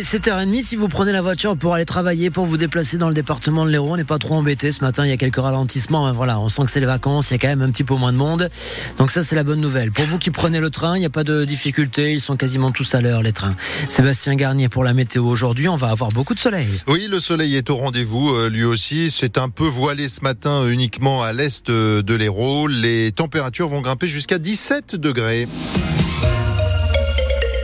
7h30, si vous prenez la voiture pour aller travailler, pour vous déplacer dans le département de l'Hérault, on n'est pas trop embêté. Ce matin, il y a quelques ralentissements. Voilà, on sent que c'est les vacances, il y a quand même un petit peu moins de monde. Donc ça, c'est la bonne nouvelle. Pour vous qui prenez le train, il n'y a pas de difficulté. Ils sont quasiment tous à l'heure, les trains. Sébastien Garnier pour la météo. Aujourd'hui, on va avoir beaucoup de soleil. Oui, le soleil est au rendez-vous, euh, lui aussi. C'est un peu voilé ce matin uniquement à l'est de l'Hérault. Les températures vont grimper jusqu'à 17 degrés.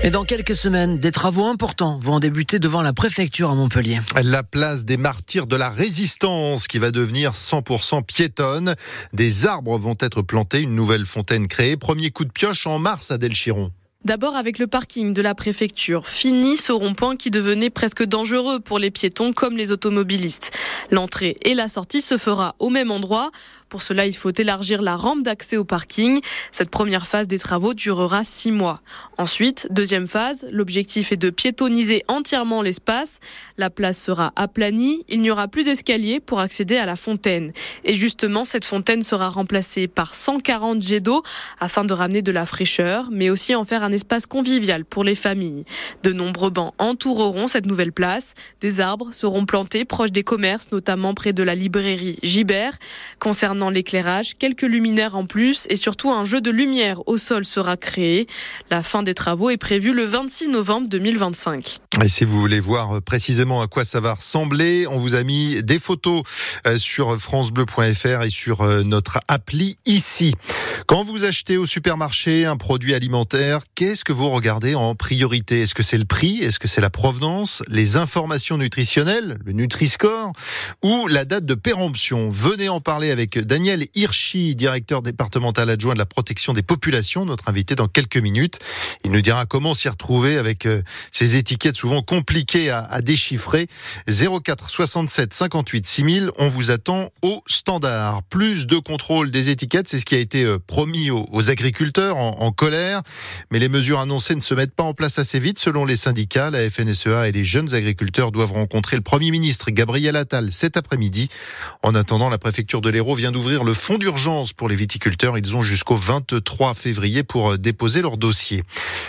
Et dans quelques semaines, des travaux importants vont débuter devant la préfecture à Montpellier. La place des martyrs de la résistance qui va devenir 100% piétonne. Des arbres vont être plantés, une nouvelle fontaine créée. Premier coup de pioche en mars à Delchiron. D'abord avec le parking de la préfecture. Fini ce rond-point qui devenait presque dangereux pour les piétons comme les automobilistes. L'entrée et la sortie se fera au même endroit. Pour cela, il faut élargir la rampe d'accès au parking. Cette première phase des travaux durera six mois. Ensuite, deuxième phase, l'objectif est de piétoniser entièrement l'espace. La place sera aplanie. Il n'y aura plus d'escalier pour accéder à la fontaine. Et justement, cette fontaine sera remplacée par 140 jets d'eau afin de ramener de la fraîcheur, mais aussi en faire un espace convivial pour les familles. De nombreux bancs entoureront cette nouvelle place. Des arbres seront plantés proches des commerces, notamment près de la librairie Gibert. Concernant l'éclairage, quelques luminaires en plus et surtout un jeu de lumière au sol sera créé. La fin des travaux est prévue le 26 novembre 2025. Et si vous voulez voir euh, précisément à quoi ça va ressembler, on vous a mis des photos euh, sur francebleu.fr et sur euh, notre appli ici. Quand vous achetez au supermarché un produit alimentaire, qu'est-ce que vous regardez en priorité? Est-ce que c'est le prix? Est-ce que c'est la provenance? Les informations nutritionnelles Le Nutri-Score Ou la date de péremption? Venez en parler avec Daniel Hirschi, directeur départemental adjoint de la protection des populations, notre invité dans quelques minutes. Il nous dira comment s'y retrouver avec ces étiquettes souvent compliquées à, déchiffrer. 04 67 58 6000, on vous attend au standard. Plus de contrôle des étiquettes, c'est ce qui a été promis aux, agriculteurs en, colère. Mais les mesures annoncées ne se mettent pas en place assez vite. Selon les syndicats, la FNSEA et les jeunes agriculteurs doivent rencontrer le Premier ministre Gabriel Attal cet après-midi. En attendant, la préfecture de l'Hérault vient d'ouvrir le fonds d'urgence pour les viticulteurs. Ils ont jusqu'au 23 février pour déposer leur dossier.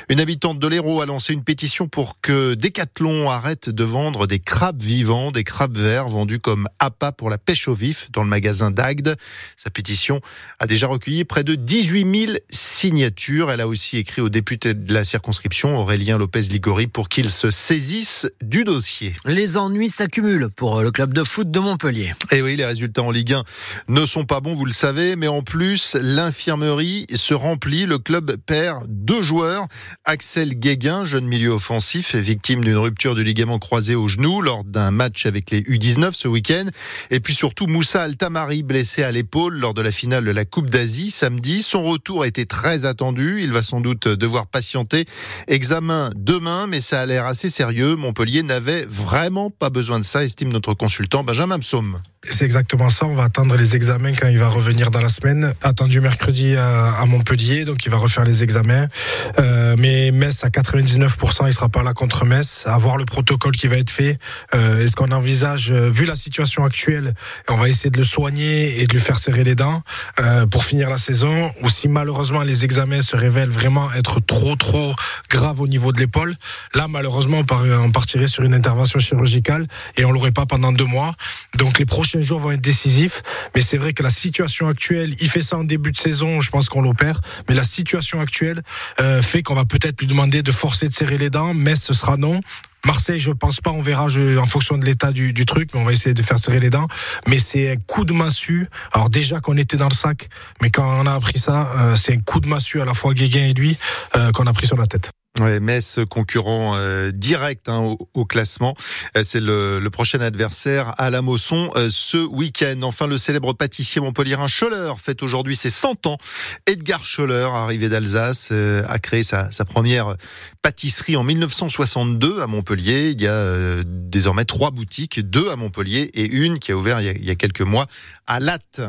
Une habitante de l'Hérault a lancé une pétition pour que Decathlon arrête de vendre des crabes vivants, des crabes verts vendus comme appât pour la pêche au vif dans le magasin d'Agde. Sa pétition a déjà recueilli près de 18 000 signatures. Elle a aussi écrit au député de la circonscription, Aurélien Lopez-Ligori, pour qu'il se saisisse du dossier. Les ennuis s'accumulent pour le club de foot de Montpellier. Et oui, les résultats en Ligue 1 ne sont pas bons, vous le savez, mais en plus, l'infirmerie se remplit. Le club perd deux joueurs. Axel Guéguin, jeune milieu offensif, est victime d'une rupture du ligament croisé au genou lors d'un match avec les U19 ce week-end. Et puis surtout, Moussa Altamari, blessé à l'épaule lors de la finale de la Coupe d'Asie son retour été très attendu. Il va sans doute devoir patienter. Examen demain, mais ça a l'air assez sérieux. Montpellier n'avait vraiment pas besoin de ça, estime notre consultant Benjamin Psaume. C'est exactement ça. On va attendre les examens quand il va revenir dans la semaine. Attendu mercredi à, Montpellier, donc il va refaire les examens. Euh, mais Metz à 99%, il sera pas là contre Metz. À voir le protocole qui va être fait. Euh, Est-ce qu'on envisage, euh, vu la situation actuelle, on va essayer de le soigner et de lui faire serrer les dents pour finir la saison? Ou si malheureusement les examens se révèlent vraiment être trop trop graves au niveau de l'épaule, là malheureusement on partirait sur une intervention chirurgicale et on l'aurait pas pendant deux mois. Donc les prochains prochains vont être décisifs. Mais c'est vrai que la situation actuelle, il fait ça en début de saison, je pense qu'on l'opère. Mais la situation actuelle euh, fait qu'on va peut-être lui demander de forcer de serrer les dents, mais ce sera non. Marseille, je pense pas, on verra en fonction de l'état du, du, truc, mais on va essayer de faire serrer les dents. Mais c'est un coup de massue. Alors déjà qu'on était dans le sac, mais quand on a appris ça, euh, c'est un coup de massue à la fois Guéguin et lui euh, qu'on a pris sur la tête. Ouais, Metz, concurrent euh, direct hein, au, classement. Euh, c'est le, le, prochain adversaire à la Mosson euh, ce week-end. Enfin, le célèbre pâtissier montpellierin Scholler fête aujourd'hui ses 100 ans. Edgar Scholler, arrivé d'Alsace, a créé sa, sa, première pâtisserie en 1962 à Montpellier. Il y a désormais trois boutiques, deux à Montpellier et une qui a ouvert il y a, il y a quelques mois à Latte.